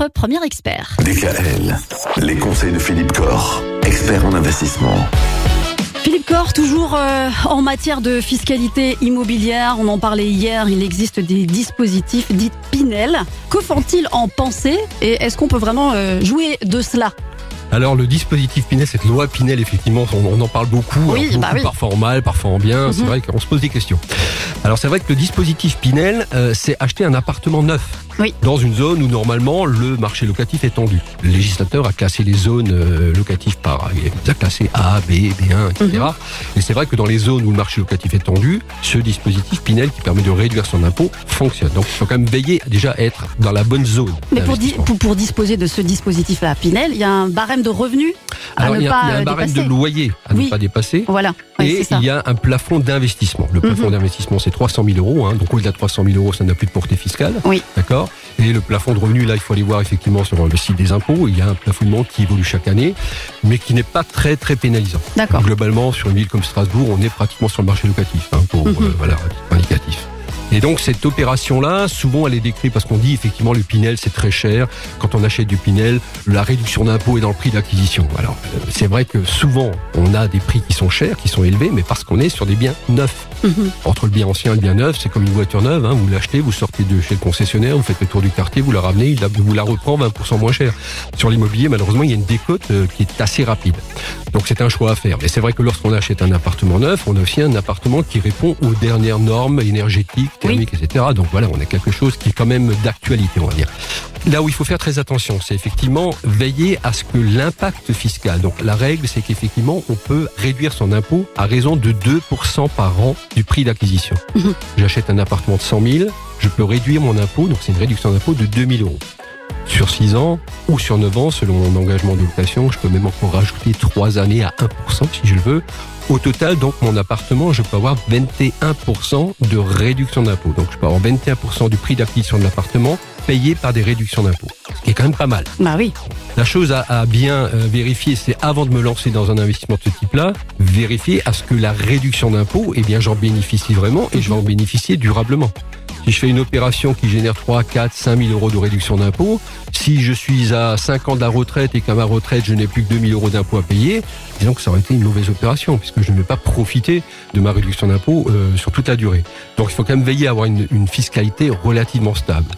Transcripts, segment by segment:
notre premier expert. DKL, les conseils de Philippe Corr, expert en investissement. Philippe Corr, toujours euh, en matière de fiscalité immobilière, on en parlait hier, il existe des dispositifs dits Pinel. Que font-ils en penser et est-ce qu'on peut vraiment euh, jouer de cela? Alors le dispositif Pinel, cette loi Pinel, effectivement, on, en parle beaucoup, Oui, alors, bah beaucoup, oui. parfois en mal, parfois en bien. C'est Mhm. vrai qu'on se pose des questions. Alors c'est vrai que le dispositif Pinel, euh, c'est acheter un appartement neuf Oui. dans une zone où normalement le marché locatif est tendu. Le législateur a classé les zones euh, locatives par, il les a classées A, B, B1, etc. Mhm. Et c'est vrai que dans les zones où le marché locatif est tendu, ce dispositif Pinel qui permet de réduire son impôt fonctionne. Donc il faut quand même veiller déjà à être dans la bonne zone. Mais pour, di- d'investissement. pour, pour disposer de ce dispositif-là, Pinel, il y a un barème de revenus à Alors il y a, pas il y a un euh, barème dépasser. de loyer à Oui. ne pas dépasser. Voilà, Ouais, Et il y a un plafond d'investissement. Le plafond Mhm. d'investissement, c'est 300 000 euros. Hein, donc au-delà de 300 000 euros, ça n'a plus de portée fiscale. Oui. D'accord? Et le plafond de revenu, là, il faut aller voir effectivement sur le site des impôts. Il y a un plafonnement qui évolue chaque année, mais qui n'est pas très très pénalisant. D'accord. Globalement, sur une ville comme Strasbourg, on est pratiquement sur le marché locatif, hein, pour Mhm. euh, voilà, indicatif. Et donc cette opération-là, souvent elle est décrite parce qu'on dit effectivement le Pinel c'est très cher. Quand on achète du Pinel, la réduction d'impôt est dans le prix d'acquisition. Alors euh, c'est vrai que souvent on a des prix qui sont chers, qui sont élevés, mais parce qu'on est sur des biens neufs. Mhm. Entre le bien ancien et le bien neuf, c'est comme une voiture neuve. Hein, vous l'achetez, vous sortez de chez le concessionnaire, vous faites le tour du quartier, vous la ramenez, il vous la reprend 20% moins cher. Sur l'immobilier, malheureusement, il y a une décote euh, qui est assez rapide. Donc c'est un choix à faire. Mais c'est vrai que lorsqu'on achète un appartement neuf, on a aussi un appartement qui répond aux dernières normes énergétiques, etc. Donc voilà, on a quelque chose qui est quand même d'actualité, on va dire. Là où il faut faire très attention, c'est effectivement veiller à ce que l'impact fiscal, donc la règle, c'est qu'effectivement, on peut réduire son impôt à raison de 2% par an du prix d'acquisition. Mhm. J'achète un appartement de 100 000, je peux réduire mon impôt, donc c'est une réduction d'impôt de 2 000 euros. Sur 6 ans ou sur 9 ans, selon mon engagement de location, je peux même encore rajouter 3 années à 1% si je le veux. Au total, donc, mon appartement, je peux avoir 21% de réduction d'impôt. Donc, je peux avoir 21% du prix d'acquisition de l'appartement payé par des réductions d'impôt. Ce qui est quand même pas mal. Bah oui. La chose à, à bien euh, vérifier, c'est avant de me lancer dans un investissement de ce type-là, vérifier à ce que la réduction d'impôt, eh bien, j'en bénéficie vraiment et je vais en bénéficier durablement. Si je fais une opération qui génère 3, 4, 5 000 euros de réduction d'impôt, si je suis à 5 ans de la retraite et qu'à ma retraite, je n'ai plus que 2 000 euros d'impôt à payer, disons que ça aurait été une mauvaise opération puisque je ne vais pas profiter de ma réduction d'impôt euh, sur toute la durée. Donc il faut quand même veiller à avoir une, une fiscalité relativement stable.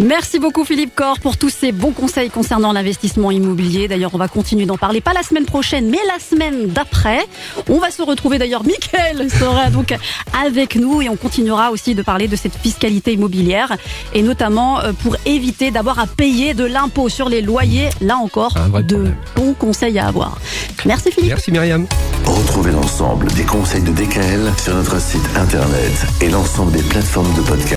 Merci beaucoup Philippe Corr pour tous ces bons conseils concernant l'investissement immobilier. D'ailleurs, on va continuer d'en parler, pas la semaine prochaine, mais la semaine d'après. On va se retrouver d'ailleurs, Mickaël sera donc avec nous et on continuera aussi de parler de cette fiscalité immobilière et notamment euh, pour éviter d'avoir à payer de l'impôt sur les loyers. Là encore, de problème. bons conseils à avoir. Merci Philippe. Merci Myriam. Retrouvez l'ensemble des conseils de DKL sur notre site internet et l'ensemble des plateformes de podcast.